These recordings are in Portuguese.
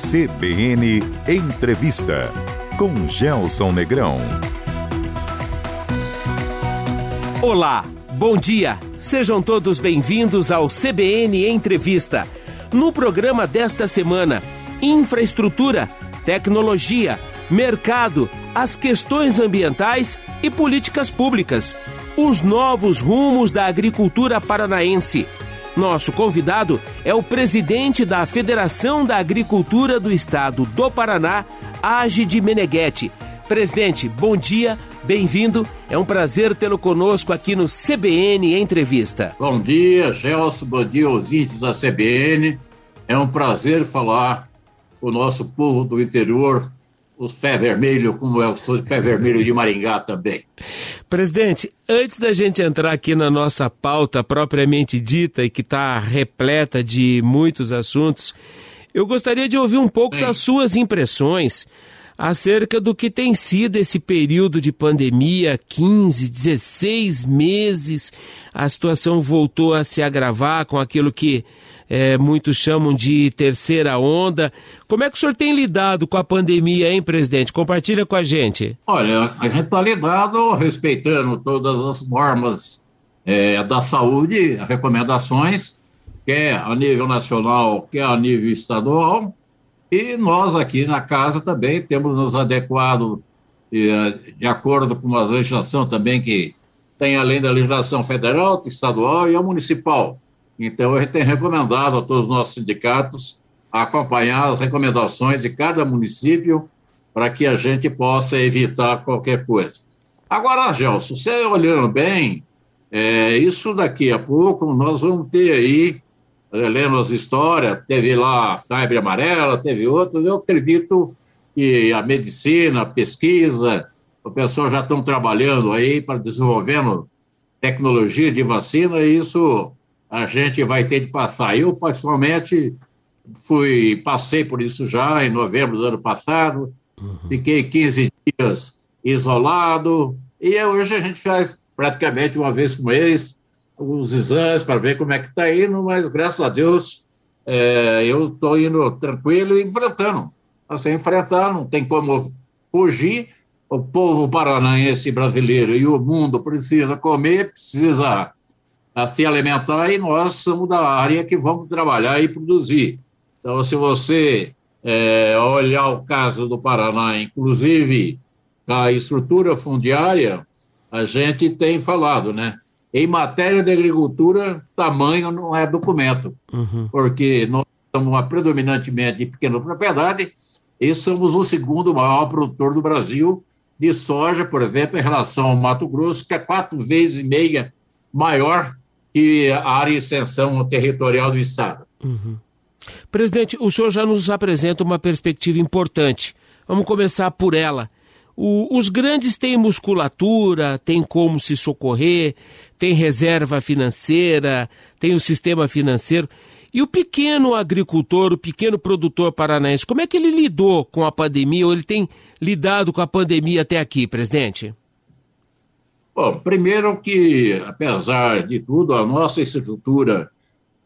CBN Entrevista com Gelson Negrão. Olá, bom dia. Sejam todos bem-vindos ao CBN Entrevista. No programa desta semana, infraestrutura, tecnologia, mercado, as questões ambientais e políticas públicas. Os novos rumos da agricultura paranaense nosso convidado é o presidente da Federação da Agricultura do Estado do Paraná, Agide Meneghetti. Presidente, bom dia, bem-vindo. É um prazer tê-lo conosco aqui no CBN Entrevista. Bom dia, Gelson, bom dia índios da CBN. É um prazer falar com o nosso povo do interior os pé vermelho, como eu sou de pé vermelho de Maringá também. Presidente, antes da gente entrar aqui na nossa pauta propriamente dita e que está repleta de muitos assuntos, eu gostaria de ouvir um pouco Sim. das suas impressões acerca do que tem sido esse período de pandemia 15, 16 meses. A situação voltou a se agravar com aquilo que é, muitos chamam de terceira onda. Como é que o senhor tem lidado com a pandemia, hein, presidente? Compartilha com a gente. Olha, a gente está lidando respeitando todas as normas é, da saúde, recomendações, quer a nível nacional, quer a nível estadual. E nós aqui na casa também temos nos adequado é, de acordo com uma legislação também que tem além da legislação federal, estadual e a municipal. Então, gente tem recomendado a todos os nossos sindicatos acompanhar as recomendações de cada município para que a gente possa evitar qualquer coisa. Agora, Gelson, você olhando bem, é, isso daqui a pouco nós vamos ter aí, é, lendo as histórias, teve lá a febre amarela, teve outras, eu acredito que a medicina, a pesquisa, o pessoal já estão trabalhando aí para desenvolvendo tecnologia de vacina e isso a gente vai ter de passar. Eu, pessoalmente, fui, passei por isso já em novembro do ano passado, uhum. fiquei 15 dias isolado, e hoje a gente faz praticamente uma vez por mês os exames para ver como é que está indo, mas graças a Deus é, eu estou indo tranquilo e enfrentando. Assim, enfrentar, não tem como fugir. O povo paranaense brasileiro e o mundo precisa comer, precisa a se alimentar e nós somos da área que vamos trabalhar e produzir. Então, se você é, olhar o caso do Paraná, inclusive a estrutura fundiária, a gente tem falado, né? Em matéria de agricultura, tamanho não é documento, uhum. porque nós somos predominantemente de pequena propriedade e somos o segundo maior produtor do Brasil de soja, por exemplo, em relação ao Mato Grosso, que é quatro vezes e meia maior que a área de extensão territorial do Estado. Uhum. Presidente, o senhor já nos apresenta uma perspectiva importante. Vamos começar por ela. O, os grandes têm musculatura, têm como se socorrer, têm reserva financeira, têm o sistema financeiro. E o pequeno agricultor, o pequeno produtor paranaense, como é que ele lidou com a pandemia ou ele tem lidado com a pandemia até aqui, presidente? Bom, primeiro que, apesar de tudo, a nossa estrutura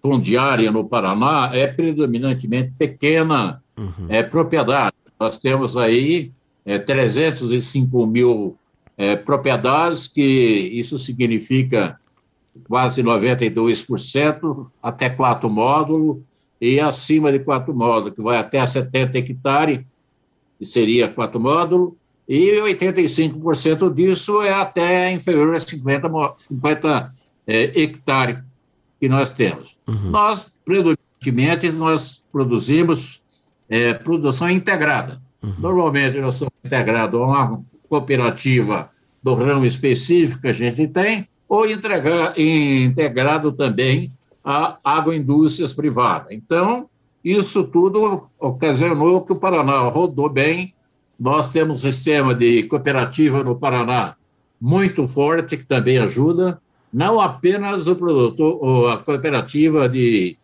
fundiária no Paraná é predominantemente pequena uhum. é, propriedade. Nós temos aí é, 305 mil é, propriedades, que isso significa quase 92%, até quatro módulos, e acima de quatro módulos, que vai até 70 hectares, que seria quatro módulos, e 85% disso é até inferior a 50, 50 é, hectares que nós temos. Uhum. Nós, predominantemente, nós produzimos é, produção integrada. Uhum. Normalmente, nós somos integrados a uma cooperativa do ramo específico que a gente tem, ou entregar, integrado também a agroindústrias privadas. Então, isso tudo ocasionou que o Paraná rodou bem nós temos um sistema de cooperativa no Paraná muito forte, que também ajuda, não apenas o produtor, a cooperativa de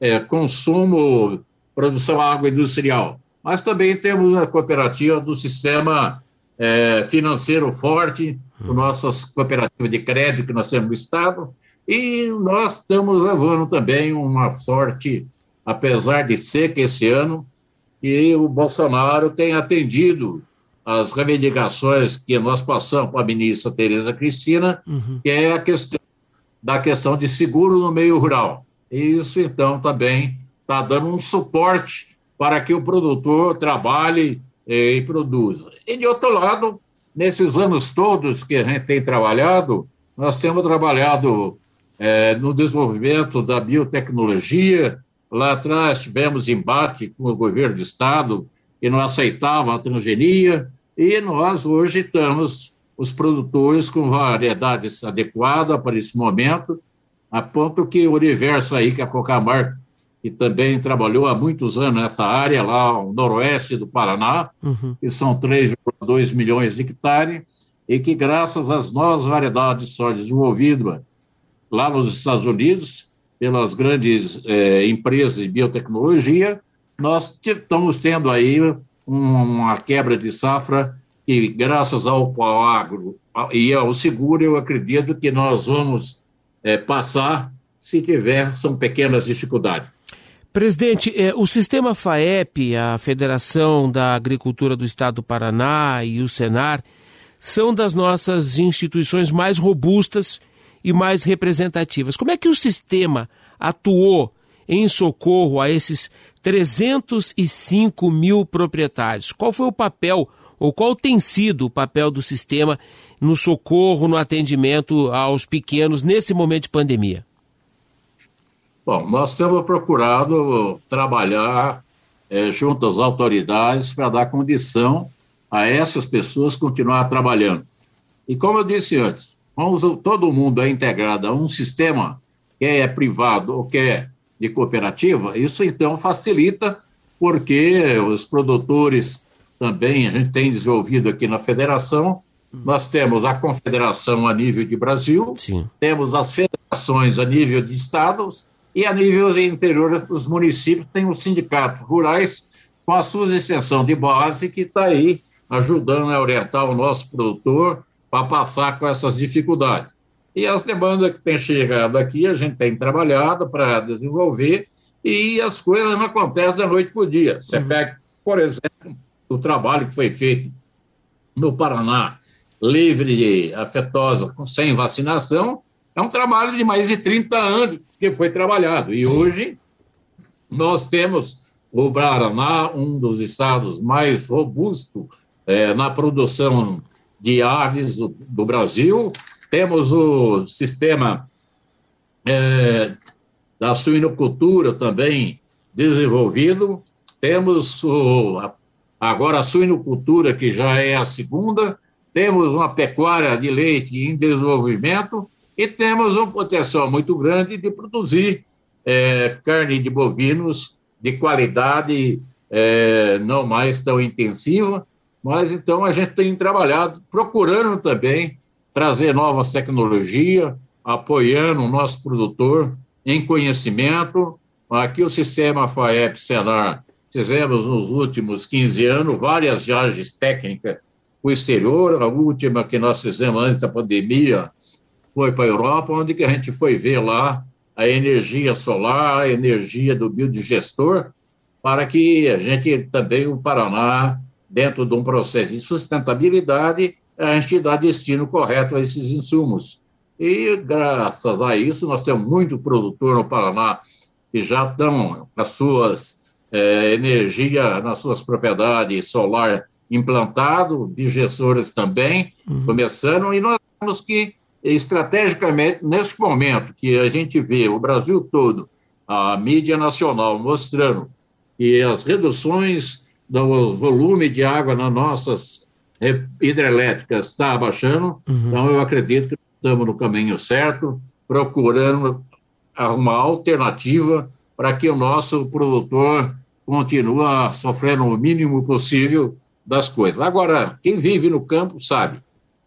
é, consumo, produção agroindustrial, mas também temos a cooperativa do sistema é, financeiro forte, com nossas cooperativas de crédito que nós temos no Estado, e nós estamos levando também uma sorte, apesar de seca esse ano, que o Bolsonaro tem atendido as reivindicações que nós passamos para a ministra Tereza Cristina, uhum. que é a questão da questão de seguro no meio rural. E isso, então, também está dando um suporte para que o produtor trabalhe eh, e produza. E, de outro lado, nesses anos todos que a gente tem trabalhado, nós temos trabalhado eh, no desenvolvimento da biotecnologia. Lá atrás tivemos embate com o governo do Estado, que não aceitava a transgenia, e nós hoje estamos, os produtores, com variedades adequadas para esse momento, a ponto que o universo aí que a Cocamar, que também trabalhou há muitos anos nessa área, lá no noroeste do Paraná, uhum. que são 3,2 milhões de hectares, e que graças às novas variedades de soja desenvolvidas lá nos Estados Unidos, pelas grandes eh, empresas de biotecnologia, nós estamos tendo aí uma quebra de safra e graças ao agro e ao seguro, eu acredito que nós vamos é, passar se tiver, são pequenas dificuldades. Presidente, é, o sistema FAEP, a Federação da Agricultura do Estado do Paraná e o Senar são das nossas instituições mais robustas e mais representativas. Como é que o sistema atuou em socorro a esses 305 mil proprietários. Qual foi o papel, ou qual tem sido o papel do sistema no socorro, no atendimento aos pequenos nesse momento de pandemia? Bom, nós temos procurado trabalhar é, junto às autoridades para dar condição a essas pessoas continuar trabalhando. E como eu disse antes, vamos, todo mundo é integrado a um sistema que é privado ou que é de cooperativa, isso então facilita, porque os produtores também, a gente tem desenvolvido aqui na federação, nós temos a confederação a nível de Brasil, Sim. temos as federações a nível de estados e a nível interior dos municípios tem os sindicatos rurais com a sua extensão de base que está aí ajudando a orientar o nosso produtor para passar com essas dificuldades. E as demandas que têm chegado aqui, a gente tem trabalhado para desenvolver e as coisas não acontecem da noite para o dia. Você uhum. pega, por exemplo, o trabalho que foi feito no Paraná, livre de afetosa, sem vacinação, é um trabalho de mais de 30 anos que foi trabalhado. E hoje nós temos o Paraná, um dos estados mais robustos é, na produção de aves do, do Brasil, temos o sistema é, da suinocultura também desenvolvido, temos o, agora a suinocultura, que já é a segunda, temos uma pecuária de leite em desenvolvimento. E temos um potencial muito grande de produzir é, carne de bovinos de qualidade é, não mais tão intensiva, mas então a gente tem trabalhado, procurando também trazer novas tecnologias, apoiando o nosso produtor em conhecimento. Aqui o sistema FAEP Senar fizemos nos últimos 15 anos várias viagens técnicas para o exterior. A última que nós fizemos antes da pandemia foi para a Europa, onde que a gente foi ver lá a energia solar, a energia do biodigestor, para que a gente também, o Paraná, dentro de um processo de sustentabilidade, a gente dá destino correto a esses insumos. E, graças a isso, nós temos muito produtor no Paraná que já estão com as suas é, energia nas suas propriedades solar implantado, digestores também, uhum. começando, e nós temos que, estrategicamente, nesse momento que a gente vê o Brasil todo, a mídia nacional mostrando que as reduções do volume de água nas nossas hidrelétrica está abaixando, uhum. então eu acredito que estamos no caminho certo, procurando uma alternativa para que o nosso produtor continue sofrendo o mínimo possível das coisas. Agora, quem vive no campo sabe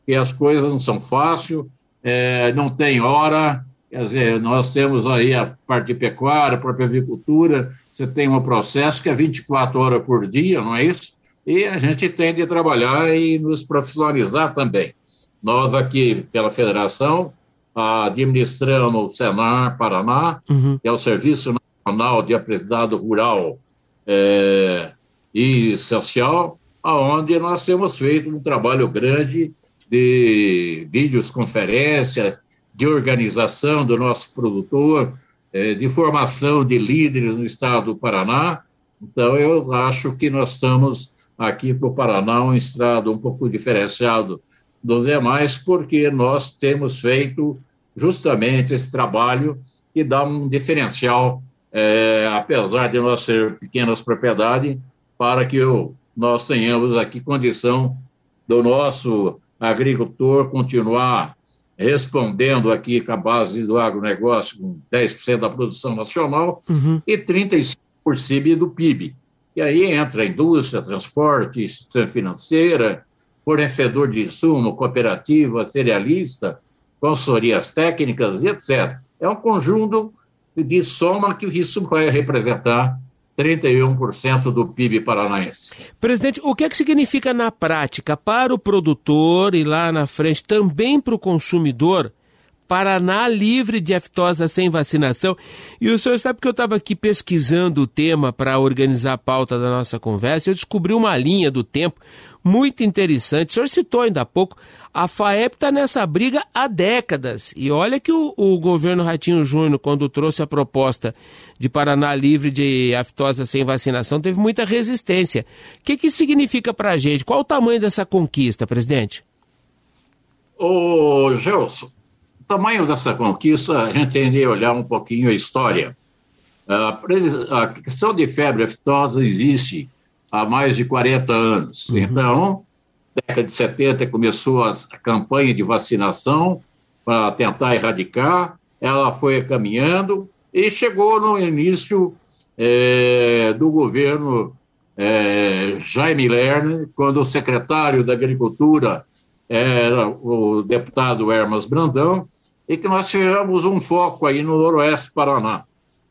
que as coisas não são fáceis, é, não tem hora, quer dizer, nós temos aí a parte de pecuária, a própria agricultura, você tem um processo que é 24 horas por dia, não é isso? e a gente tem de trabalhar e nos profissionalizar também. Nós aqui, pela federação, administramos o Senar Paraná, uhum. que é o Serviço Nacional de Aprendizado Rural, é, e social, aonde nós temos feito um trabalho grande de vídeos conferência, de organização do nosso produtor, eh, de formação de líderes no estado do Paraná. Então, eu acho que nós estamos aqui para o Paraná um estado um pouco diferenciado dos demais, porque nós temos feito justamente esse trabalho que dá um diferencial, é, apesar de nós ser pequenas propriedades, para que nós tenhamos aqui condição do nosso agricultor continuar respondendo aqui com a base do agronegócio com 10% da produção nacional uhum. e 35% do PIB. E aí entra a indústria, transporte, instituição financeira, fornecedor de insumo, cooperativa, cerealista, consultorias técnicas e etc. É um conjunto de soma que isso vai representar 31% do PIB paranaense. Presidente, o que é que significa na prática para o produtor e lá na frente também para o consumidor Paraná livre de aftosa sem vacinação. E o senhor sabe que eu estava aqui pesquisando o tema para organizar a pauta da nossa conversa. Eu descobri uma linha do tempo muito interessante. O senhor citou ainda há pouco. A FAEP está nessa briga há décadas. E olha que o, o governo Ratinho Júnior, quando trouxe a proposta de Paraná livre de aftosa sem vacinação, teve muita resistência. O que, que isso significa para a gente? Qual o tamanho dessa conquista, presidente? Ô, Gelson, tamanho dessa conquista, a gente tem de olhar um pouquinho a história. A questão de febre aftosa existe há mais de 40 anos. Uhum. Então, década de 70 começou a, campanha de vacinação para tentar erradicar, ela foi caminhando e chegou no início é, do governo é, Jaime Lerner, quando o secretário da Agricultura era o deputado Hermas Brandão, e que nós tivemos um foco aí no noroeste do Paraná.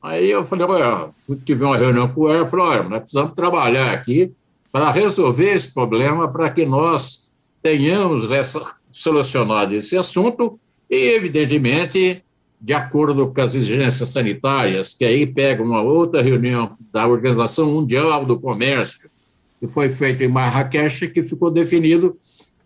Aí eu falei, olha, tive uma reunião com o Hermas, falei, olha, nós precisamos trabalhar aqui para resolver esse problema, para que nós tenhamos essa, solucionado esse assunto e, evidentemente, de acordo com as exigências sanitárias, que aí pega uma outra reunião da Organização Mundial do Comércio, que foi feita em Marrakech, que ficou definido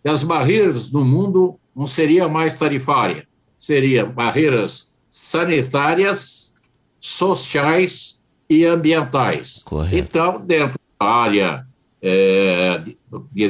as barreiras no mundo não seriam mais tarifárias, seriam barreiras sanitárias, sociais e ambientais. Correto. Então, dentro da área é,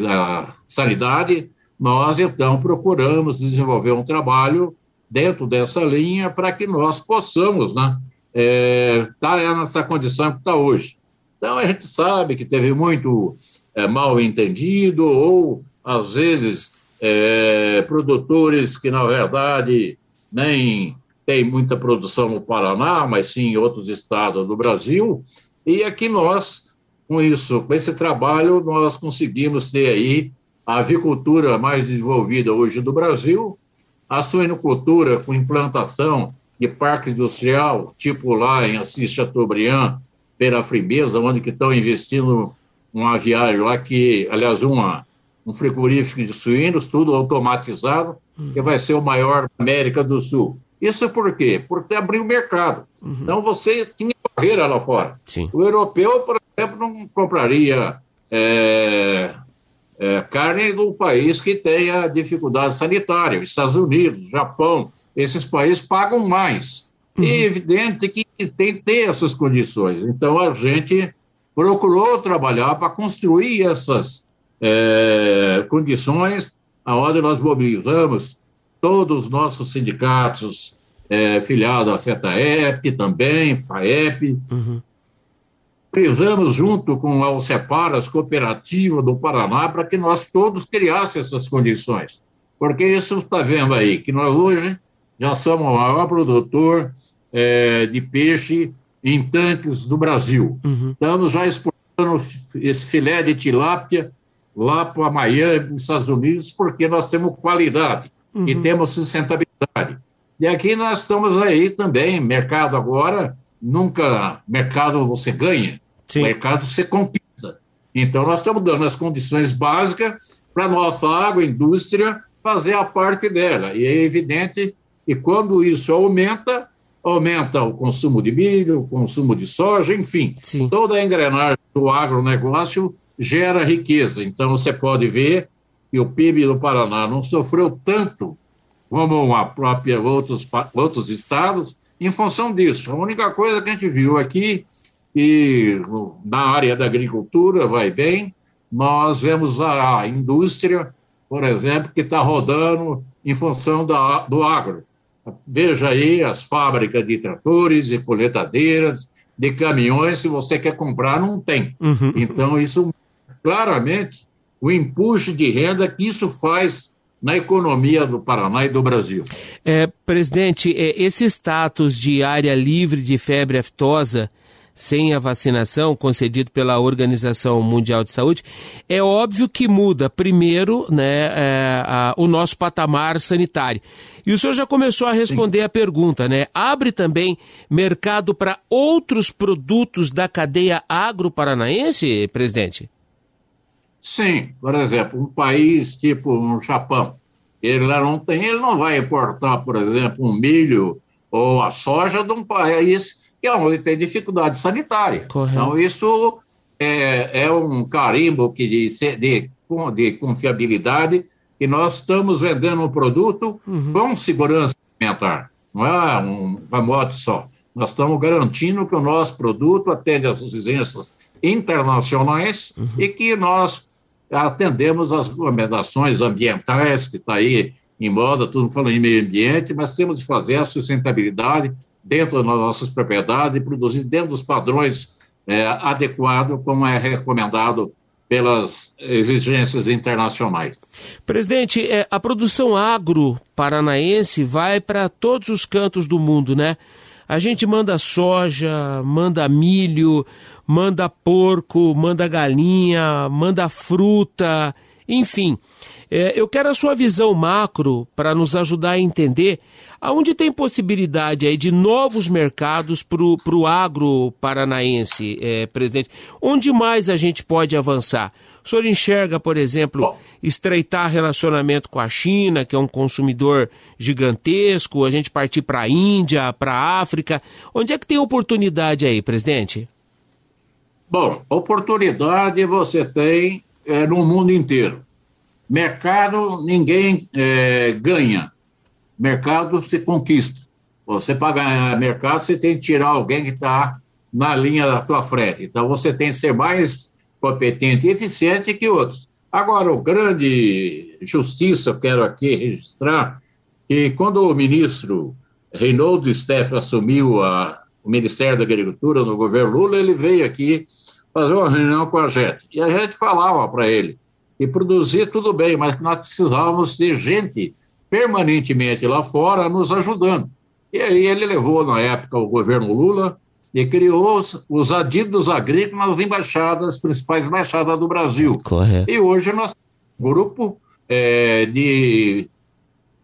da sanidade, nós então procuramos desenvolver um trabalho dentro dessa linha para que nós possamos né, é, estar tá nessa condição que está hoje. Então, a gente sabe que teve muito é, mal entendido ou às vezes, é, produtores que, na verdade, nem têm muita produção no Paraná, mas sim em outros estados do Brasil, e aqui nós, com isso, com esse trabalho, nós conseguimos ter aí a avicultura mais desenvolvida hoje do Brasil, a suinocultura com implantação de parque industrial, tipo lá em Assis Chateaubriand, Pera Frimeza, onde que estão investindo um aviário lá que, aliás, uma um frigorífico de suínos, tudo automatizado, uhum. que vai ser o maior da América do Sul. Isso por quê? Porque abriu o mercado. Uhum. Então você tinha barreira lá fora. Sim. O europeu, por exemplo, não compraria é, é, carne de um país que tenha dificuldade sanitária. Estados Unidos, Japão, esses países pagam mais. Uhum. É evidente que tem que ter essas condições. Então a gente procurou trabalhar para construir essas é, condições aonde nós mobilizamos todos os nossos sindicatos é, filiados à FETAEP também, FAEP, uhum. Precisamos, junto com a OCEPAR, as cooperativas do Paraná, para que nós todos criássemos essas condições. Porque isso está vendo aí, que nós hoje já somos o maior produtor é, de peixe em tanques do Brasil. Uhum. Estamos já exportando esse filé de tilápia lá para Miami, nos Estados Unidos, porque nós temos qualidade uhum. e temos sustentabilidade. E aqui nós estamos aí também, mercado agora, nunca mercado você ganha, Sim. mercado você conquista. Então nós estamos dando as condições básicas para a nossa agroindústria fazer a parte dela. E é evidente que quando isso aumenta, aumenta o consumo de milho, o consumo de soja, enfim, Sim. toda a engrenagem do agronegócio gera riqueza. Então, você pode ver que o PIB do Paraná não sofreu tanto como a própria outros, outros estados em função disso. A única coisa que a gente viu aqui, que na área da agricultura vai bem, nós vemos a indústria, por exemplo, que está rodando em função da, do agro. Veja aí as fábricas de tratores e coletadeiras, de caminhões, se você quer comprar, não tem. Uhum. Então, isso claramente o empuxo de renda que isso faz na economia do Paraná e do Brasil. É, presidente, é, esse status de área livre de febre aftosa sem a vacinação concedido pela Organização Mundial de Saúde, é óbvio que muda, primeiro, né, é, a, o nosso patamar sanitário. E o senhor já começou a responder Sim. a pergunta, né? Abre também mercado para outros produtos da cadeia agro-paranaense, presidente? Sim, por exemplo, um país tipo um Japão, ele lá não tem, ele não vai importar, por exemplo, um milho ou a soja de um país que é onde tem dificuldade sanitária. Correto. Então, isso é, é um carimbo que de, de, de confiabilidade que nós estamos vendendo um produto uhum. com segurança alimentar. Não é um remoto só. Nós estamos garantindo que o nosso produto atende às exigências internacionais uhum. e que nós atendemos às recomendações ambientais que está aí em moda, tudo falando em meio ambiente, mas temos de fazer a sustentabilidade dentro das nossas propriedades e produzir dentro dos padrões é, adequados, como é recomendado pelas exigências internacionais. Presidente, é, a produção agro paranaense vai para todos os cantos do mundo, né? A gente manda soja, manda milho, manda porco, manda galinha, manda fruta, enfim. É, eu quero a sua visão macro para nos ajudar a entender aonde tem possibilidade aí de novos mercados para o agro paranaense, é, presidente. Onde mais a gente pode avançar? O senhor enxerga, por exemplo, estreitar relacionamento com a China, que é um consumidor gigantesco, a gente partir para a Índia, para a África. Onde é que tem oportunidade aí, presidente? Bom, oportunidade você tem é, no mundo inteiro. Mercado, ninguém é, ganha. Mercado se conquista. Você para ganhar mercado, você tem que tirar alguém que está na linha da tua frente. Então, você tem que ser mais competente e eficiente que outros. Agora, o grande justiça, eu quero aqui registrar que quando o ministro Reinaldo Steff assumiu a, o Ministério da Agricultura no governo Lula, ele veio aqui fazer uma reunião com a gente. E a gente falava para ele e produzir tudo bem, mas que nós precisávamos ter gente permanentemente lá fora nos ajudando. E aí ele levou, na época, o governo Lula e criou os, os adidos agrícolas nas embaixadas, as principais embaixadas do Brasil. Correto. E hoje nós um grupo é, de,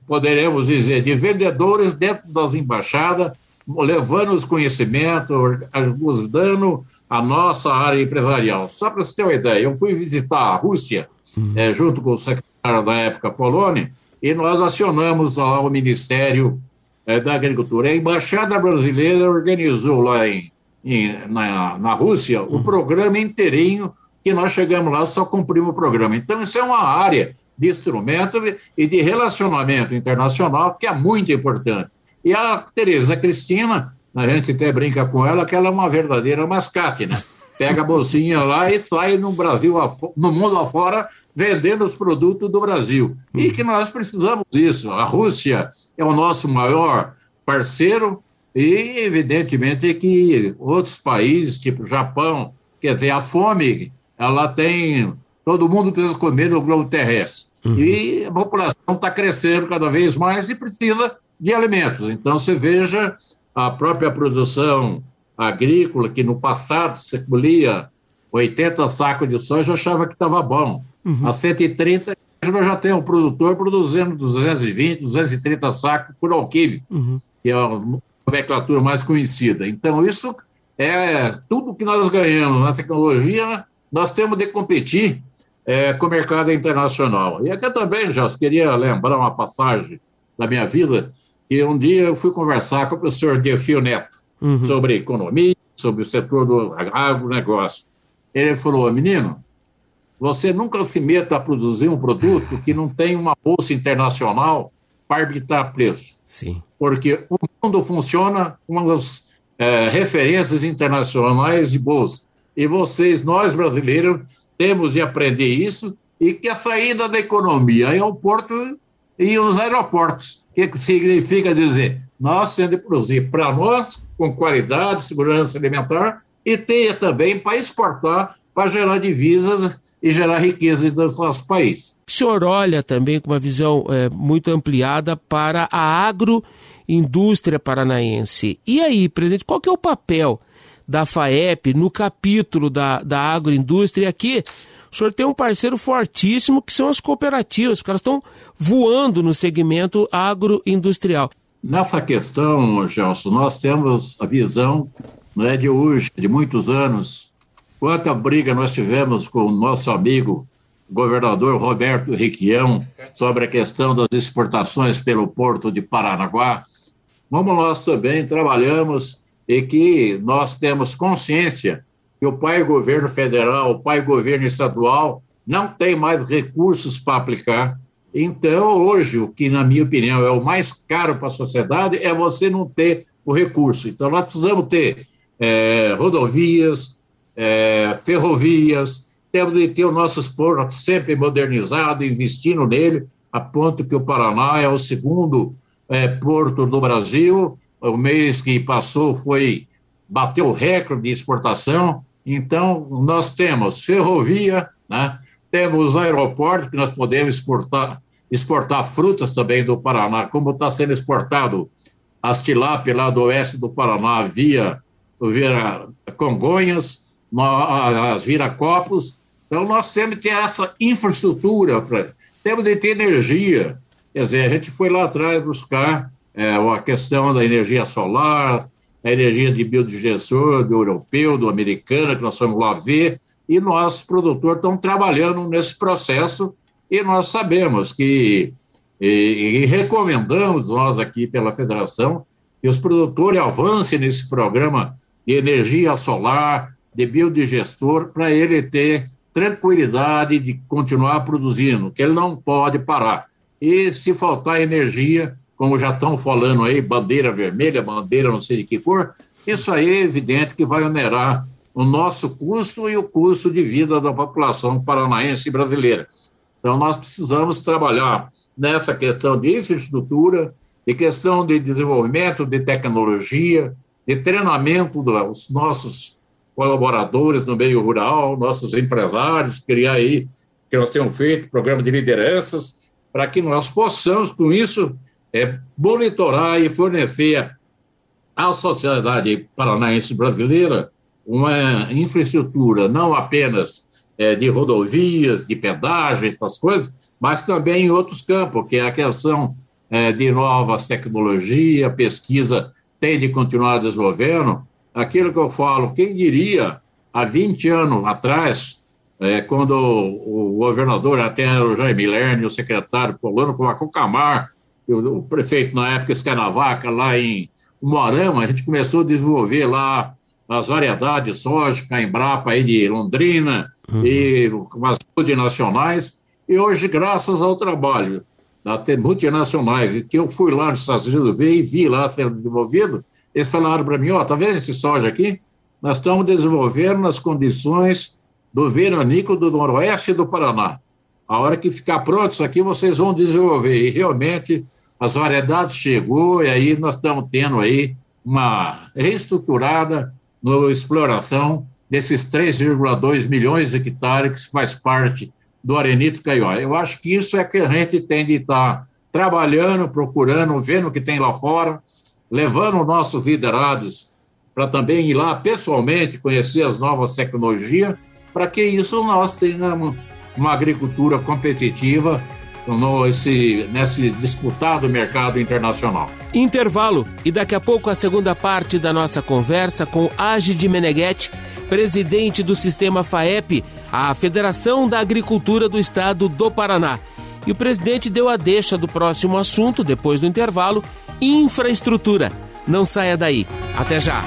poderemos dizer, de vendedores dentro das embaixadas, levando os conhecimentos, ajudando a nossa área empresarial. Só para você ter uma ideia, eu fui visitar a Rússia uhum. é, junto com o secretário da época, Polônia, e nós acionamos lá o Ministério é, da Agricultura. A Embaixada Brasileira organizou lá em, em na, na Rússia o uhum. programa inteirinho que nós chegamos lá só cumprimos o programa. Então, isso é uma área de instrumento e de relacionamento internacional que é muito importante. E a Tereza Cristina, a gente até brinca com ela que ela é uma verdadeira mascate, né? pega a bolsinha lá e sai no Brasil, no mundo afora, vendendo os produtos do Brasil. E que nós precisamos disso. A Rússia é o nosso maior parceiro e, evidentemente, que outros países, tipo Japão, quer dizer, a fome, ela tem. Todo mundo precisa comer no globo terrestre. Uhum. E a população está crescendo cada vez mais e precisa de alimentos. Então, você veja a própria produção agrícola, que no passado se colhia 80 sacos de soja, achava que estava bom. Uhum. A 130, nós já temos um produtor produzindo 220, 230 sacos por alquível, uhum. que é a nomenclatura mais conhecida. Então, isso é tudo que nós ganhamos na tecnologia, nós temos de competir é, com o mercado internacional. E aqui também, já queria lembrar uma passagem da minha vida, que um dia eu fui conversar com o professor Defio Neto, uhum. sobre economia, sobre o setor do agronegócio. Ele falou, menino, você nunca se meta a produzir um produto que não tem uma bolsa internacional para arbitrar preço. Sim. Porque o mundo funciona com as é, referências internacionais de bolsa. E vocês, nós brasileiros, temos de aprender isso e que a saída da economia é o porto e os aeroportos. O que significa dizer? Nós temos de produzir para nós, com qualidade, segurança alimentar, e tenha também para exportar, para gerar divisas e gerar riqueza do nosso país. O senhor olha também com uma visão é, muito ampliada para a agroindústria paranaense. E aí, presidente, qual que é o papel da FAEP no capítulo da, da agroindústria. aqui, o senhor tem um parceiro fortíssimo que são as cooperativas, porque elas estão voando no segmento agroindustrial. Nessa questão, Gelson, nós temos a visão, não é de hoje, de muitos anos. Quanta briga nós tivemos com o nosso amigo governador Roberto Requião sobre a questão das exportações pelo porto de Paranaguá. Como nós também trabalhamos e que nós temos consciência que o pai governo federal, o pai governo estadual não tem mais recursos para aplicar. Então, hoje, o que, na minha opinião, é o mais caro para a sociedade é você não ter o recurso. Então, nós precisamos ter é, rodovias, é, ferrovias, temos de ter os nossos portos sempre modernizados, investindo nele, a ponto que o Paraná é o segundo é, porto do Brasil o mês que passou foi bateu o recorde de exportação. Então, nós temos ferrovia, né? temos aeroporto que nós podemos exportar, exportar frutas também do Paraná, como está sendo exportado as tilápia lá do oeste do Paraná via, via Congonhas, as viracopos. Então, nós temos que ter essa infraestrutura, pra, temos de ter energia. Quer dizer, a gente foi lá atrás buscar é, a questão da energia solar, a energia de biodigestor do europeu, do americano, que nós vamos lá ver, e nós, produtores, estamos trabalhando nesse processo e nós sabemos que, e, e recomendamos nós aqui pela federação, que os produtores avancem nesse programa de energia solar, de biodigestor, para ele ter tranquilidade de continuar produzindo, que ele não pode parar. E se faltar energia, como já estão falando aí, bandeira vermelha, bandeira não sei de que cor, isso aí é evidente que vai onerar o nosso custo e o custo de vida da população paranaense e brasileira. Então, nós precisamos trabalhar nessa questão de infraestrutura, de questão de desenvolvimento de tecnologia, de treinamento dos nossos colaboradores no meio rural, nossos empresários, criar aí, que nós temos feito, programa de lideranças, para que nós possamos, com isso, é, monitorar e fornecer à sociedade paranaense brasileira uma infraestrutura não apenas é, de rodovias, de pedágio, essas coisas, mas também em outros campos, que é a questão é, de novas tecnologias, pesquisa tem de continuar desenvolvendo. Aquilo que eu falo, quem diria há 20 anos atrás, é, quando o, governador até era o Jaime Lerner, o secretário Polano com a Cocamar, o, prefeito na época, Escanavaca, lá em Moarama, a gente começou a desenvolver lá as variedades soja, Embrapa aí de Londrina uhum. e com as multinacionais. E hoje, graças ao trabalho das multinacionais, que eu fui lá nos Estados Unidos ver e vi lá sendo desenvolvido, eles falaram para mim, ó, oh, tá vendo esse soja aqui? Nós estamos desenvolvendo nas condições do veranico do noroeste do Paraná. A hora que ficar pronto isso aqui, vocês vão desenvolver. E realmente as variedades chegou e aí nós estamos tendo aí uma reestruturada na exploração desses 3,2 milhões de hectares que faz parte do Arenito Caió. Eu acho que isso é que a gente tem de estar trabalhando, procurando, vendo o que tem lá fora, levando nossos liderados para também ir lá pessoalmente conhecer as novas tecnologias, para que isso nós tenhamos uma agricultura competitiva no, esse, nesse disputado mercado internacional. Intervalo e daqui a pouco a segunda parte da nossa conversa com Agide Meneghetti, presidente do sistema FAEP, a Federação da Agricultura do Estado do Paraná. E o presidente deu a deixa do próximo assunto, depois do intervalo, infraestrutura. Não saia daí. Até já.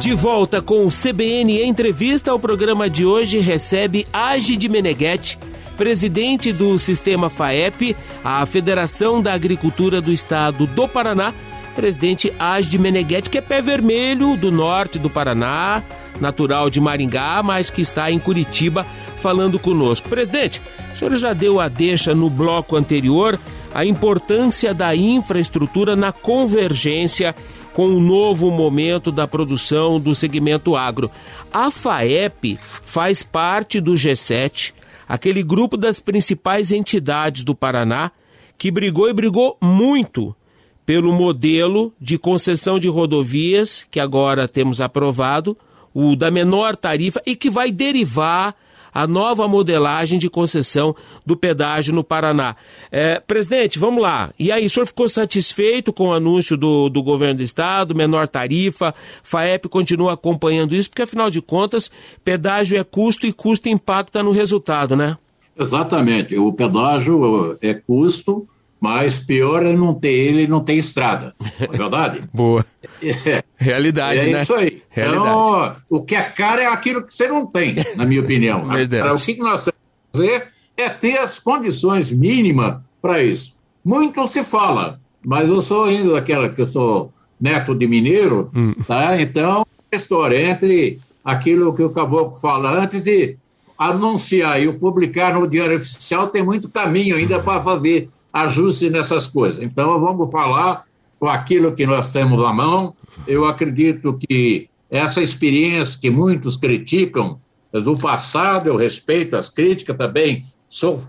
De volta com o CBN Entrevista, o programa de hoje recebe Agide Meneghetti, presidente do Sistema FAEP, a Federação da Agricultura do Estado do Paraná, presidente Agide Meneghetti, que é pé vermelho do norte do Paraná, natural de Maringá, mas que está em Curitiba falando conosco. Presidente, o senhor já deu a deixa no bloco anterior a importância da infraestrutura na convergência com o novo momento da produção do segmento agro. A FAEP faz parte do G7, aquele grupo das principais entidades do Paraná que brigou e brigou muito pelo modelo de concessão de rodovias que agora temos aprovado, o da menor tarifa e que vai derivar a nova modelagem de concessão do pedágio no Paraná. É, presidente, vamos lá. E aí, o senhor ficou satisfeito com o anúncio do, do governo do estado, menor tarifa? FAEP continua acompanhando isso, porque afinal de contas, pedágio é custo e custo impacta no resultado, né? Exatamente. O pedágio é custo mas pior é não ter ele não ter estrada. Não é verdade? Boa. É, Realidade, é né? É isso aí. Realidade. Então, o que é caro é aquilo que você não tem, na minha opinião. Verdade. O que nós temos que fazer é ter as condições mínimas para isso. Muito se fala, mas eu sou ainda daquela que eu sou neto de mineiro, hum. tá? Então, história entre aquilo que o Caboclo fala antes de anunciar e publicar no Diário Oficial, tem muito caminho ainda para fazer ajuste nessas coisas. Então, vamos falar com aquilo que nós temos à mão. Eu acredito que essa experiência que muitos criticam do passado, eu respeito as críticas também, sou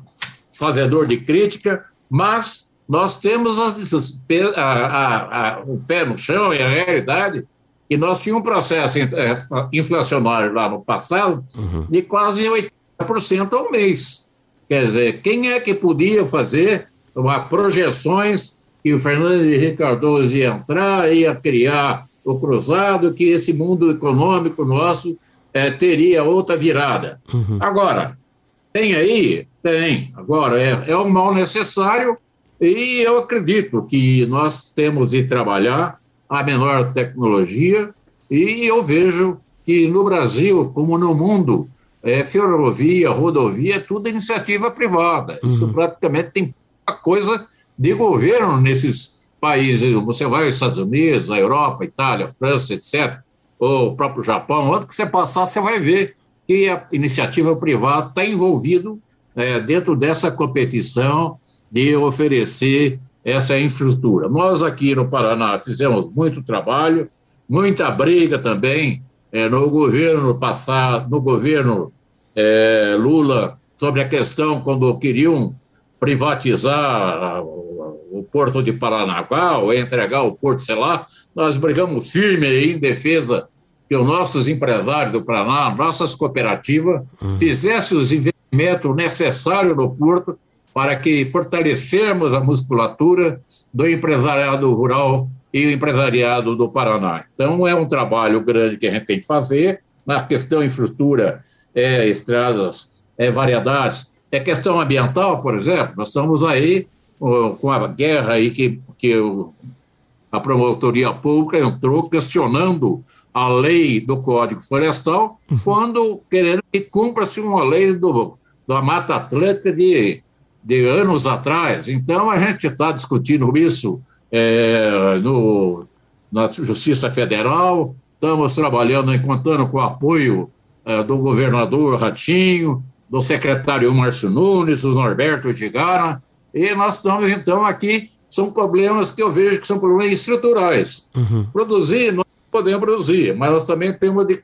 fazedor de crítica, mas nós temos as, a, a, a, o pé no chão e a realidade que nós tínhamos um processo é, inflacionário lá no passado uhum. de quase 80% ao mês. Quer dizer, quem é que podia fazer projeções que o Fernando Henrique Cardoso ia entrar, ia criar o cruzado, que esse mundo econômico nosso é, teria outra virada. Uhum. Agora, tem aí? Tem. Agora, é, é um mal necessário e eu acredito que nós temos de trabalhar a menor tecnologia e eu vejo que no Brasil, como no mundo, é, ferrovia, rodovia, é tudo iniciativa privada. Uhum. Isso praticamente tem coisa de governo nesses países. Você vai aos Estados Unidos, a Europa, Itália, França, etc., ou o próprio Japão, onde que você passar, você vai ver que a iniciativa privada está envolvido é, dentro dessa competição de oferecer essa infraestrutura. Nós aqui no Paraná fizemos muito trabalho, muita briga também é, no governo passado, no governo é, Lula, sobre a questão quando queriam privatizar o porto de Paranaguá ou entregar o porto, sei lá, nós brigamos firme em defesa que os nossos empresários do Paraná, nossas cooperativas, uhum. fizessem os investimentos necessários no porto para que fortalecermos a musculatura do empresariado rural e o empresariado do Paraná. Então, é um trabalho grande que a gente tem que fazer na questão infraestrutura, é, estradas, é, variedades, é questão ambiental, por exemplo, nós estamos aí com a guerra aí que, que a promotoria pública entrou questionando a lei do Código Florestal, uhum. quando querendo que cumpra-se uma lei do, da Mata Atlântica de, de anos atrás. Então, a gente está discutindo isso é, no, na Justiça Federal, estamos trabalhando e contando com o apoio é, do governador Ratinho, do secretário Márcio Nunes, do Norberto Gigara, e nós estamos, então, aqui, são problemas que eu vejo que são problemas estruturais. Uhum. Produzir, nós podemos produzir, mas nós também temos de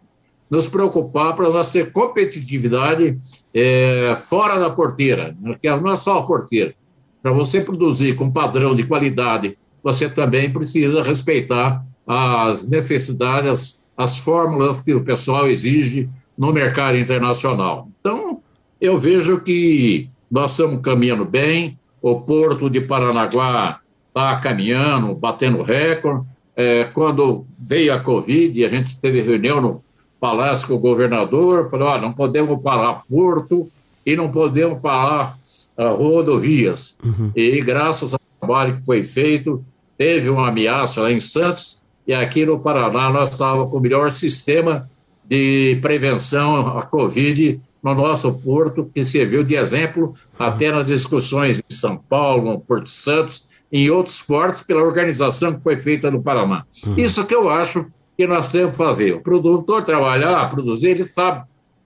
nos preocupar para nós ter competitividade é, fora da porteira, porque não é só a porteira. Para você produzir com padrão de qualidade, você também precisa respeitar as necessidades, as, as fórmulas que o pessoal exige no mercado internacional. Então, eu vejo que nós estamos caminhando bem, o Porto de Paranaguá está caminhando, batendo recorde. É, quando veio a Covid, a gente teve reunião no Palácio com o governador, falou, ah, não podemos parar Porto e não podemos parar uh, rodovias. Uhum. E graças ao trabalho que foi feito, teve uma ameaça lá em Santos, e aqui no Paraná nós estávamos com o melhor sistema de prevenção à Covid no nosso porto, que serviu de exemplo até nas discussões em São Paulo, no Porto Santos, em outros portos, pela organização que foi feita no Paraná. Uhum. Isso que eu acho que nós temos que fazer. O produtor trabalhar, produzir, ele sabe,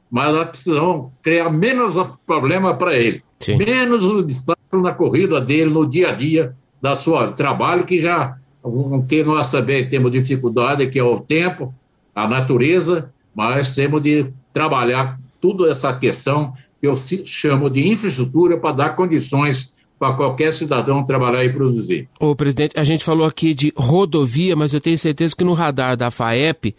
mas nós precisamos criar menos problema para ele, Sim. menos obstáculo na corrida dele, no dia a dia da sua trabalho, que já que nós também temos dificuldade, que é o tempo, a natureza, mas temos de trabalhar toda essa questão que eu chamo de infraestrutura para dar condições para qualquer cidadão trabalhar e produzir. Ô, presidente, a gente falou aqui de rodovia, mas eu tenho certeza que no radar da FAEP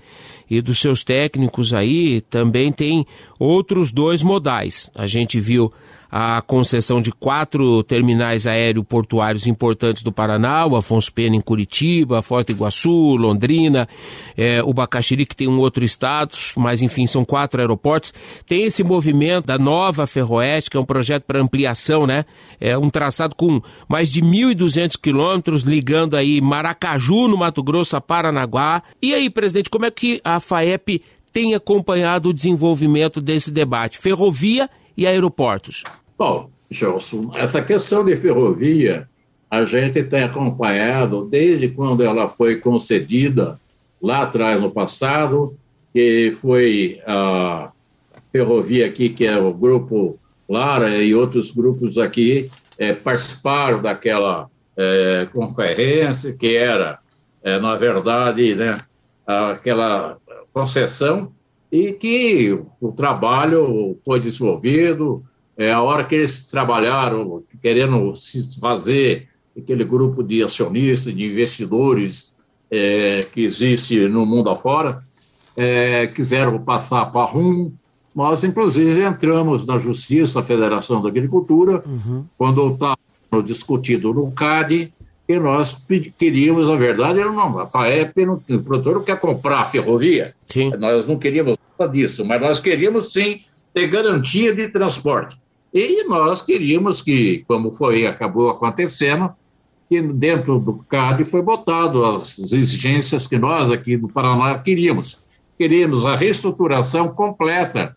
e dos seus técnicos aí também tem outros dois modais. A gente viu a concessão de quatro terminais aéreo-portuários importantes do Paraná, o Afonso Pena em Curitiba, Foz do Iguaçu, Londrina, é, o Bacaxiri, que tem um outro status, mas enfim, são quatro aeroportos. Tem esse movimento da nova Ferroeste, que é um projeto para ampliação, né? É um traçado com mais de 1.200 quilômetros, ligando aí Maracaju, no Mato Grosso, a Paranaguá. E aí, presidente, como é que a FAEP tem acompanhado o desenvolvimento desse debate? Ferrovia e aeroportos. Bom, Gelson, essa questão de ferrovia a gente tem acompanhado desde quando ela foi concedida lá atrás no passado, que foi a ferrovia aqui, que é o grupo Lara e outros grupos aqui é, participaram daquela é, conferência, que era, é, na verdade, né, aquela concessão, e que o trabalho foi desenvolvido, é, a hora que eles trabalharam, querendo se fazer aquele grupo de acionistas, de investidores é, que existe no mundo afora, é, quiseram passar para rumo. Nós, inclusive, entramos na Justiça, a Federação da Agricultura, uhum. quando estava discutido no CAD, e nós queríamos, a verdade, não, a FAEP, não, o produtor não quer comprar a ferrovia, sim. nós não queríamos nada disso, mas nós queríamos sim ter garantia de transporte. E nós queríamos que, como foi acabou acontecendo, que dentro do CAD foi botado as exigências que nós aqui do Paraná queríamos. Queríamos a reestruturação completa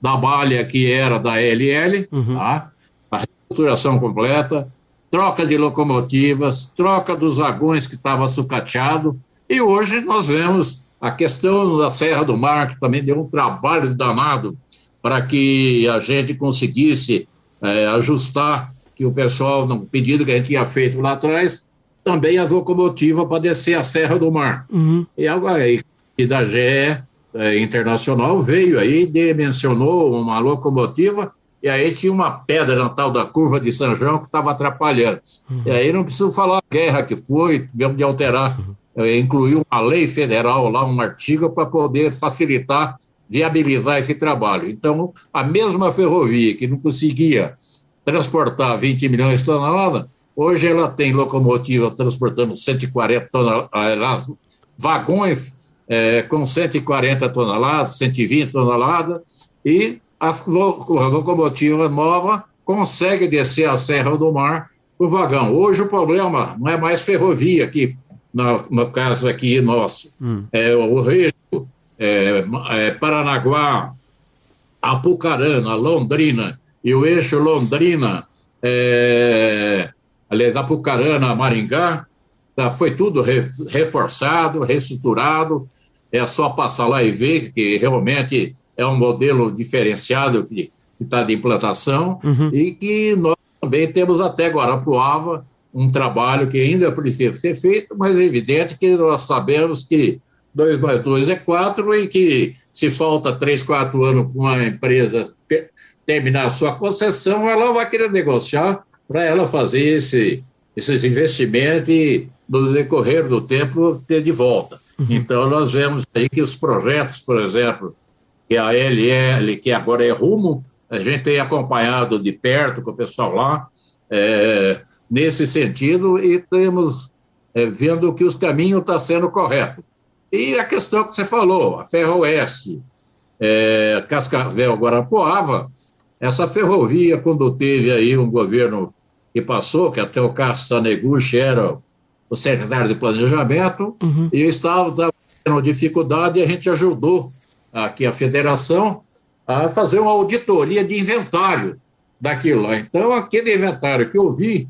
da malha que era da LL, uhum. tá? a reestruturação completa, troca de locomotivas, troca dos vagões que estava sucateado, e hoje nós vemos a questão da Serra do Mar, que também deu um trabalho danado para que a gente conseguisse é, ajustar que o pessoal, no pedido que a gente tinha feito lá atrás, também as locomotivas para descer a Serra do Mar. Uhum. E agora e da GE é, Internacional veio aí, dimensionou uma locomotiva e aí tinha uma pedra na tal da curva de São João que estava atrapalhando. Uhum. E aí não preciso falar a guerra que foi, tivemos de alterar, uhum. é, incluir uma lei federal lá, um artigo para poder facilitar viabilizar esse trabalho. Então, a mesma ferrovia que não conseguia transportar 20 milhões de toneladas, hoje ela tem locomotiva transportando 140 toneladas, vagões é, com 140 toneladas, 120 toneladas, e a, locomotiva nova consegue descer a Serra do Mar o vagão. Hoje o problema não é mais ferrovia aqui, no, no caso aqui nosso, hum. é o rejo é, é, Paranaguá, Apucarana, Londrina e o eixo Londrina, é, aliás, Apucarana, Maringá, tá, foi tudo re, reforçado, reestruturado, é só passar lá e ver que realmente é um modelo diferenciado que está de implantação uhum. e que nós também temos até agora Ava um trabalho que ainda precisa ser feito, mas é evidente que nós sabemos que 2 mais 2 é 4, e que se falta 3, 4 anos com a empresa terminar a sua concessão, ela vai querer negociar para ela fazer esse, esses investimentos e, no decorrer do tempo, ter de volta. Uhum. Então, nós vemos aí que os projetos, por exemplo, que a LL, que agora é Rumo, a gente tem acompanhado de perto com o pessoal lá, é, nesse sentido, e temos é, vendo que os caminhos estão tá sendo corretos. E a questão que você falou, a Ferroeste, é, Cascavel, Guarapuava, essa ferrovia, quando teve aí um governo que passou, que até o Cássio Saneguchi era o secretário de Planejamento, uhum. e estava tendo dificuldade e a gente ajudou aqui a federação a fazer uma auditoria de inventário daquilo lá. Então, aquele inventário que eu vi,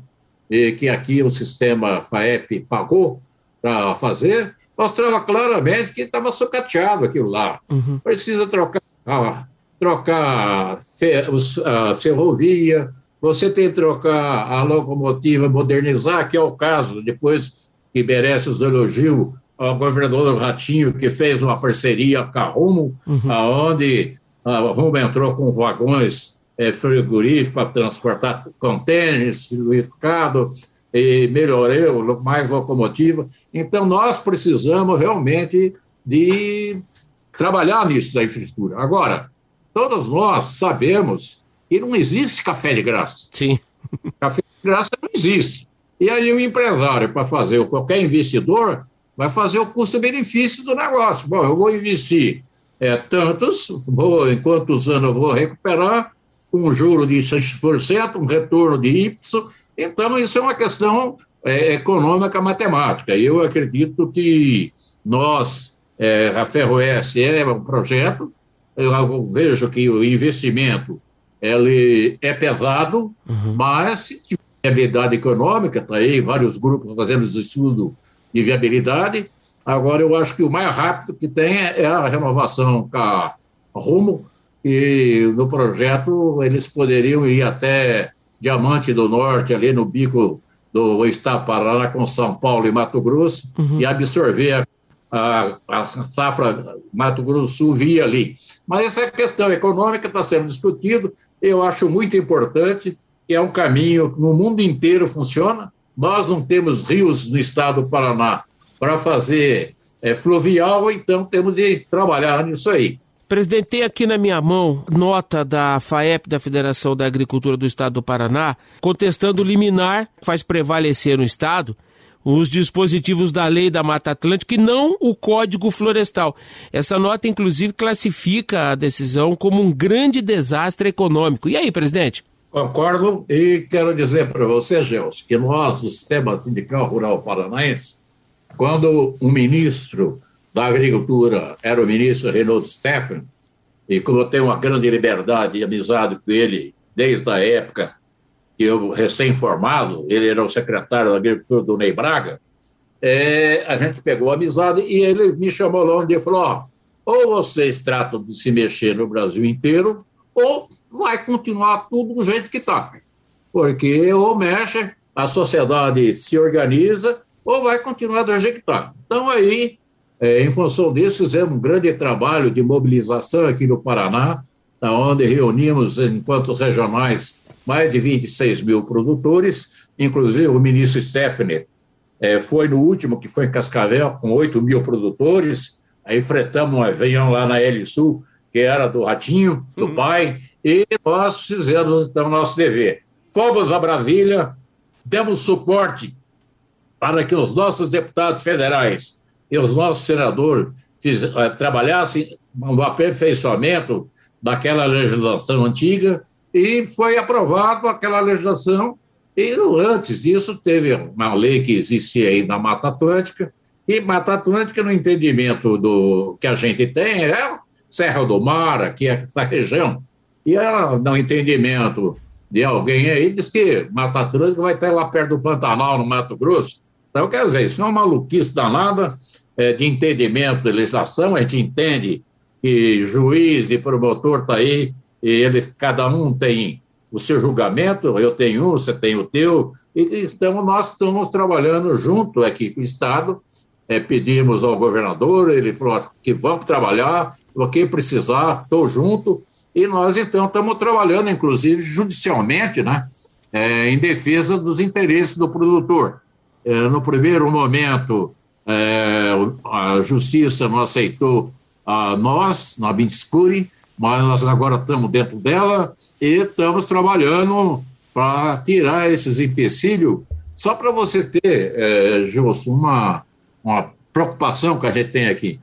e que aqui o sistema FAEP pagou para fazer, mostrava claramente que estava sucateado aquilo lá. Uhum. Precisa trocar, ah, trocar a ferrovia, você tem que trocar a locomotiva, modernizar, que é o caso, depois que merece os elogios ao governador Ratinho, que fez uma parceria com a Rumo, uhum. onde a Rumo entrou com vagões é, frigoríficos para transportar contêineres, lubrificado, e melhorou mais locomotiva. Então, nós precisamos realmente de trabalhar nisso da infraestrutura. Agora, todos nós sabemos que não existe café de graça. Sim. Café de graça não existe. E aí o empresário, para fazer, qualquer investidor, vai fazer o custo-benefício do negócio. Bom, eu vou investir é, tantos, vou, em quantos anos eu vou recuperar, um juro de 6%, um retorno de Y. Então, isso é uma questão é, econômica matemática. Eu acredito que nós, é, a Ferroeste é um projeto, eu vejo que o investimento ele é pesado, uhum. mas se tiver viabilidade econômica, está aí vários grupos fazendo estudo de viabilidade. Agora, eu acho que o mais rápido que tem é a renovação com a Rumo, e no projeto eles poderiam ir até Diamante do Norte, ali no bico do Estado Paraná com São Paulo e Mato Grosso, uhum. e absorver a, a, safra Mato Grosso Sul via ali. Mas essa questão econômica está sendo discutida, eu acho muito importante, que é um caminho que no mundo inteiro funciona. Nós não temos rios no estado do Paraná para fazer é, fluvial, então temos de trabalhar nisso aí. Presidente, tem aqui na minha mão nota da FAEP, da Federação da Agricultura do Estado do Paraná, contestando o liminar que faz prevalecer no Estado os dispositivos da lei da Mata Atlântica e não o Código Florestal. Essa nota, inclusive, classifica a decisão como um grande desastre econômico. E aí, presidente? Concordo e quero dizer para você, Gels, que nós, o Sistema Sindical Rural Paranaense, quando um ministro da Agricultura era o ministro Reinaldo Steffen, e como eu tenho uma grande liberdade e amizade com ele desde a época que eu recém-formado, ele era o secretário da Agricultura do Ney Braga, é, a gente pegou a amizade e ele me chamou lá um dia e falou: ó, ou vocês tratam de se mexer no Brasil inteiro, ou vai continuar tudo do jeito que está. Porque ou mexe, a sociedade se organiza, ou vai continuar do jeito que está. Então, aí, é, em função disso, fizemos um grande trabalho de mobilização aqui no Paraná, onde reunimos, enquanto regionais, mais de 26 mil produtores, inclusive o ministro Stephanie é, foi no último, que foi em Cascavel, com 8 mil produtores, aí fretamos um avião lá na L Sul, que era do Ratinho, do uhum. pai, e nós fizemos então nosso dever. Fomos a Brasília, demos suporte para que os nossos deputados federais e os nossos senadores fiz, uh, trabalhassem no aperfeiçoamento daquela legislação antiga e foi aprovado aquela legislação. E antes disso, teve uma lei que existia aí na Mata Atlântica, e Mata Atlântica, no entendimento do que a gente tem, é Serra do Mar, aqui, essa região. E ela, no entendimento de alguém aí, diz que Mata Atlântica vai estar lá perto do Pantanal, no Mato Grosso. Então, quer dizer, isso não é uma maluquice danada é, de entendimento de legislação, a gente entende que juiz e promotor está aí, e eles, cada um tem o seu julgamento, eu tenho um, você tem o teu, e, então nós estamos trabalhando junto aqui com o Estado, é, pedimos ao governador, ele falou que vamos trabalhar, o que precisar, estou junto, e nós então estamos trabalhando, inclusive judicialmente, né, é, em defesa dos interesses do produtor. É, no primeiro momento, é, a justiça não aceitou a nós, na Bintiscuri, mas nós agora estamos dentro dela e estamos trabalhando para tirar esses empecilhos. Só para você ter, é, Gilson, uma, uma preocupação que a gente tem aqui.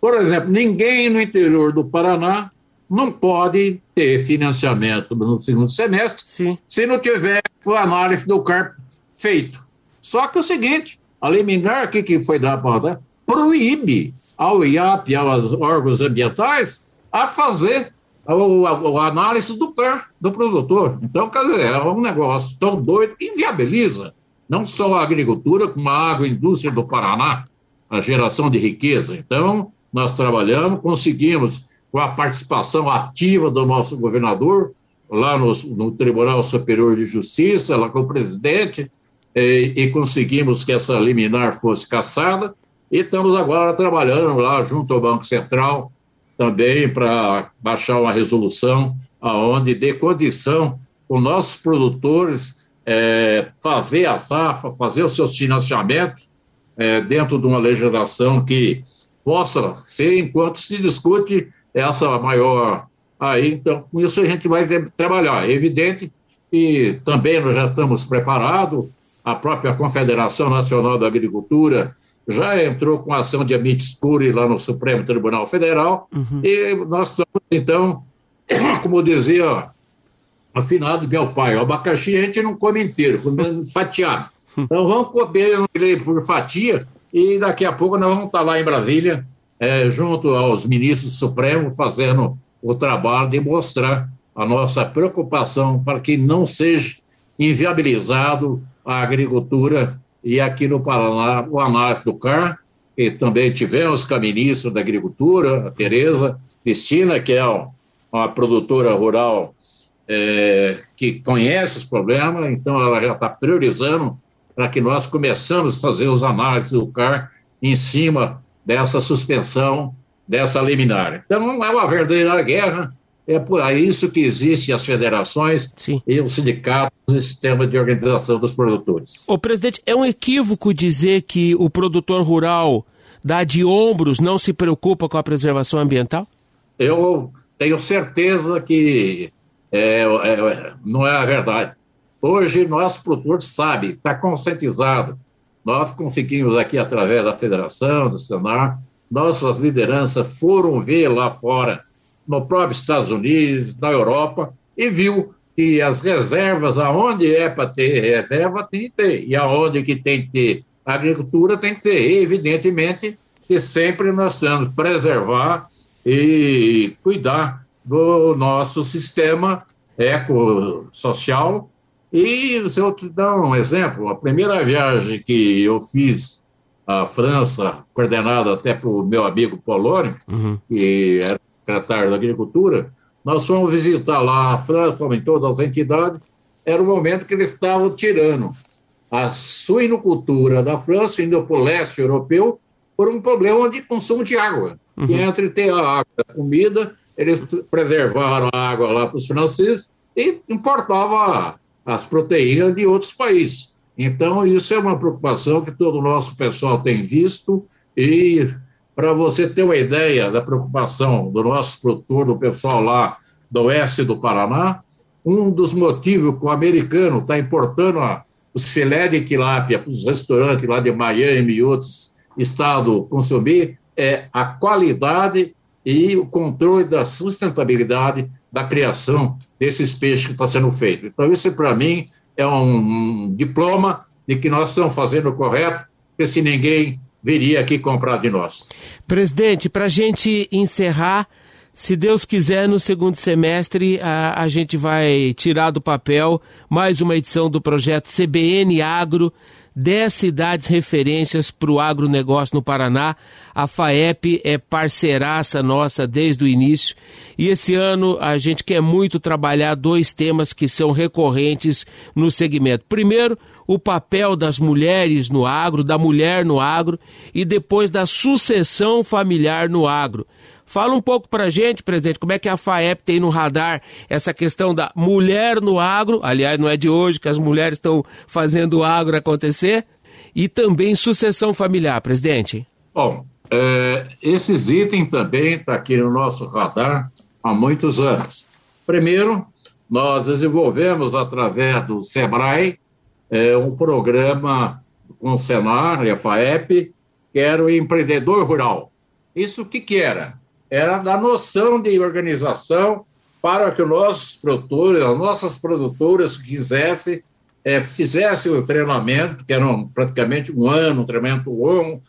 Por exemplo, ninguém no interior do Paraná não pode ter financiamento no segundo semestre Sim. se não tiver a análise do CARP feito. Só que o seguinte, A liminar, o que, foi dado para proíbe ao IAP e aos órgãos ambientais a fazer a, a, a análise do PER do produtor. Então, quer dizer, é um negócio tão doido que inviabiliza não só a agricultura, como a agroindústria do Paraná, a geração de riqueza. Então, nós trabalhamos, conseguimos, com a participação ativa do nosso governador, lá no, no Tribunal Superior de Justiça, lá com o presidente, e, e conseguimos que essa liminar fosse caçada, e estamos agora trabalhando lá junto ao Banco Central também para baixar uma resolução aonde dê condição os nossos produtores é, fazer a safra, fazer os seus financiamentos é, dentro de uma legislação que possa ser enquanto se discute essa maior. Aí, então, com isso a gente vai trabalhar. É evidente que também nós já estamos preparados, a própria Confederação Nacional da Agricultura já entrou com ação de amicus lá no Supremo Tribunal Federal, uhum. e nós estamos, então, como dizia afinado meu pai, o abacaxi a gente não come inteiro, come fatiado. Então vamos comer por fatia e daqui a pouco nós vamos estar lá em Brasília, é, junto aos ministros do Supremo, fazendo o trabalho de mostrar a nossa preocupação para que não seja inviabilizado a agricultura e aqui no Paraná o análise do CAR, e também tivemos com a ministra da Agricultura, a Tereza Cristina, que é uma produtora rural é, que conhece os problemas, então ela já está priorizando para que nós começamos a fazer os análises do CAR em cima dessa suspensão, dessa liminar. Então, é uma verdadeira guerra, é por isso que existem as federações Sim. e os sindicatos e sistema de organização dos produtores. O presidente, é um equívoco dizer que o produtor rural dá de ombros, não se preocupa com a preservação ambiental? Eu tenho certeza que é, é, não é a verdade. Hoje, nosso produtor sabe, está conscientizado. Nós conseguimos aqui, através da federação, do Senar, nossas lideranças foram ver lá fora no próprio Estados Unidos, na Europa, e viu que as reservas, aonde é para ter reserva, tem que ter, e aonde que tem que ter agricultura, tem que ter. E, evidentemente, que sempre nós temos que preservar e cuidar do nosso sistema ecossocial. E se eu te dar um exemplo, a primeira viagem que eu fiz à França, coordenada até por meu amigo Polônio, uhum. que era secretário da Agricultura, nós fomos visitar lá a França, em todas as entidades, era o momento que eles estavam tirando a suinocultura da França, indo para o leste europeu, por um problema de consumo de água. Uhum. E entre ter a água e a comida, eles preservaram a água lá para os franceses e importavam as proteínas de outros países. Então, isso é uma preocupação que todo o nosso pessoal tem visto e para você ter uma ideia da preocupação do nosso produtor, do pessoal lá do oeste do Paraná, um dos motivos que o americano está importando a, o filé de tilápia para os restaurantes lá de Miami e outros estados consumir é a qualidade e o controle da sustentabilidade da criação desses peixes que está sendo feito. Então, isso para mim é um diploma de que nós estamos fazendo o correto, porque se ninguém viria aqui comprar de nós. Presidente, para a gente encerrar, se Deus quiser, no segundo semestre a, a gente vai tirar do papel mais uma edição do projeto CBN Agro, 10 cidades referências para o agronegócio no Paraná. A FAEP é parceiraça nossa desde o início. E esse ano a gente quer muito trabalhar dois temas que são recorrentes no segmento. Primeiro, o papel das mulheres no agro, da mulher no agro, e depois da sucessão familiar no agro. Fala um pouco para gente, presidente, como é que a FAEP tem no radar essa questão da mulher no agro, aliás, não é de hoje que as mulheres estão fazendo o agro acontecer, e também sucessão familiar, presidente. Bom, é, esses itens também estão tá aqui no nosso radar há muitos anos. Primeiro, nós desenvolvemos através do SEBRAE é, um programa com o Senar e a FAEP, que era o empreendedor rural. Isso o que, que era? Era da noção de organização para que os nossos produtores, as nossas produtoras quisessem é, fizesse o treinamento, que era praticamente um ano, um treinamento longo,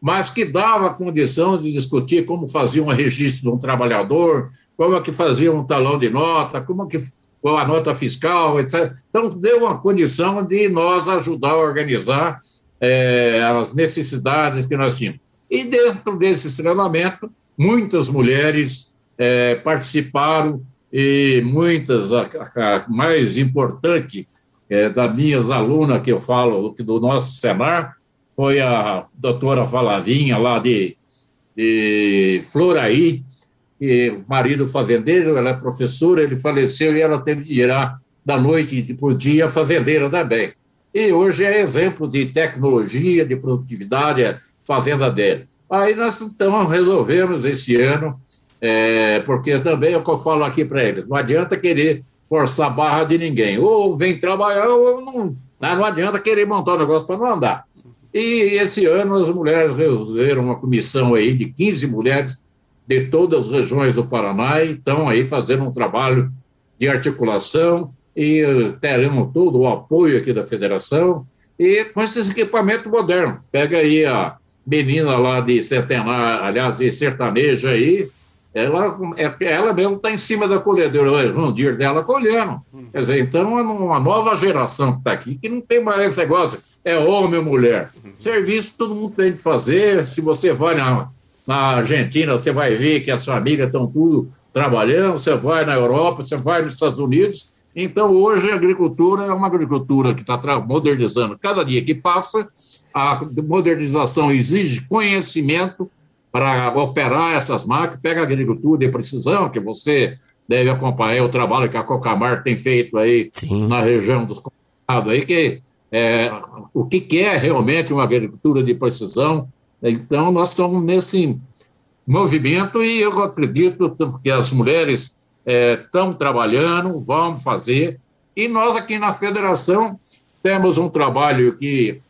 mas que dava condição de discutir como fazia um registro de um trabalhador, como é que fazia um talão de nota, como é que a nota fiscal, etc. Então, deu uma condição de nós ajudar a organizar é, as necessidades que nós tínhamos. E dentro desse treinamento, muitas mulheres é, participaram e muitas, a, a mais importante é, das minhas alunas que eu falo do nosso Senar, foi a doutora Falavinha, lá de, de Floraí, que marido fazendeiro, ela é professora, ele faleceu e ela teve que da noite por dia fazendeira também. E hoje é exemplo de tecnologia, de produtividade, a fazenda dele. Aí nós então resolvemos esse ano, é, porque também é o que eu falo aqui para eles, não adianta querer forçar a barra de ninguém. Ou vem trabalhar, ou não, não adianta querer montar um negócio para não andar. E esse ano as mulheres resolveram uma comissão aí de 15 mulheres de todas as regiões do Paraná e estão aí fazendo um trabalho de articulação e teremos todo o apoio aqui da federação e com esses equipamentos modernos. Pega aí a menina lá de centenário, aliás, de sertaneja aí, ela, ela mesmo está em cima da colhedeira, no dia dela colhendo. Quer dizer, então é uma nova geração que está aqui que não tem mais esse negócio, é homem ou mulher. Serviço todo mundo tem que fazer. Se você vai na, na Argentina, você vai ver que as famílias estão tudo trabalhando, você vai na Europa, você vai nos Estados Unidos. Então, hoje, a agricultura é uma agricultura que está modernizando. Cada dia que passa, a modernização exige conhecimento para operar essas máquinas. Pega a agricultura de precisão, que você deve acompanhar o trabalho que a Cocamar tem feito aí Sim. na região dos condados aí, que é, o que, que é realmente uma agricultura de precisão, então, nós estamos nesse movimento e eu acredito que as mulheres estão é, trabalhando, vão fazer, e nós aqui na federação temos um trabalho que,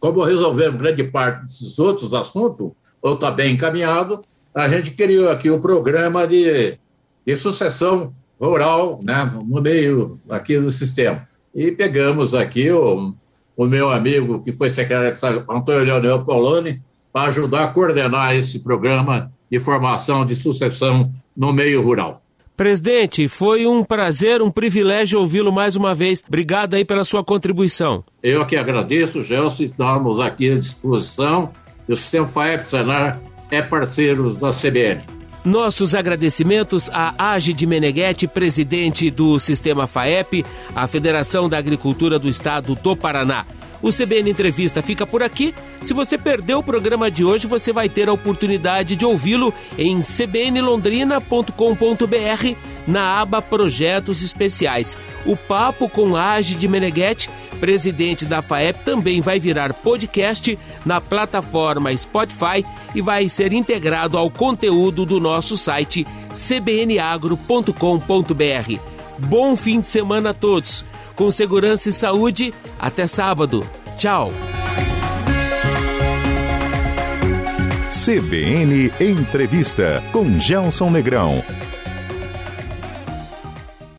como resolvemos grande parte desses outros assuntos, ou está bem encaminhado, a gente criou aqui o programa de, de sucessão rural né, no meio aqui do sistema. E pegamos aqui o o meu amigo, que foi secretário Antônio Leonel Poloni, para ajudar a coordenar esse programa de formação de sucessão no meio rural. Presidente, foi um prazer, um privilégio ouvi-lo mais uma vez. Obrigado aí pela sua contribuição. Eu que agradeço, Gelson, estamos aqui à disposição. O Sistema FAEP Senar é parceiro da CBN. Nossos agradecimentos a Age de Meneghetti, presidente do Sistema FAEP, a Federação da Agricultura do Estado do Paraná. O CBN Entrevista fica por aqui. Se você perdeu o programa de hoje, você vai ter a oportunidade de ouvi-lo em cbnlondrina.com.br na aba Projetos Especiais. O papo com Age de Meneghetti, presidente da FAEP, também vai virar podcast na plataforma Spotify e vai ser integrado ao conteúdo do nosso site cbnagro.com.br. Bom fim de semana a todos! Com segurança e saúde. Até sábado. Tchau. CBN Entrevista com Gelson Negrão.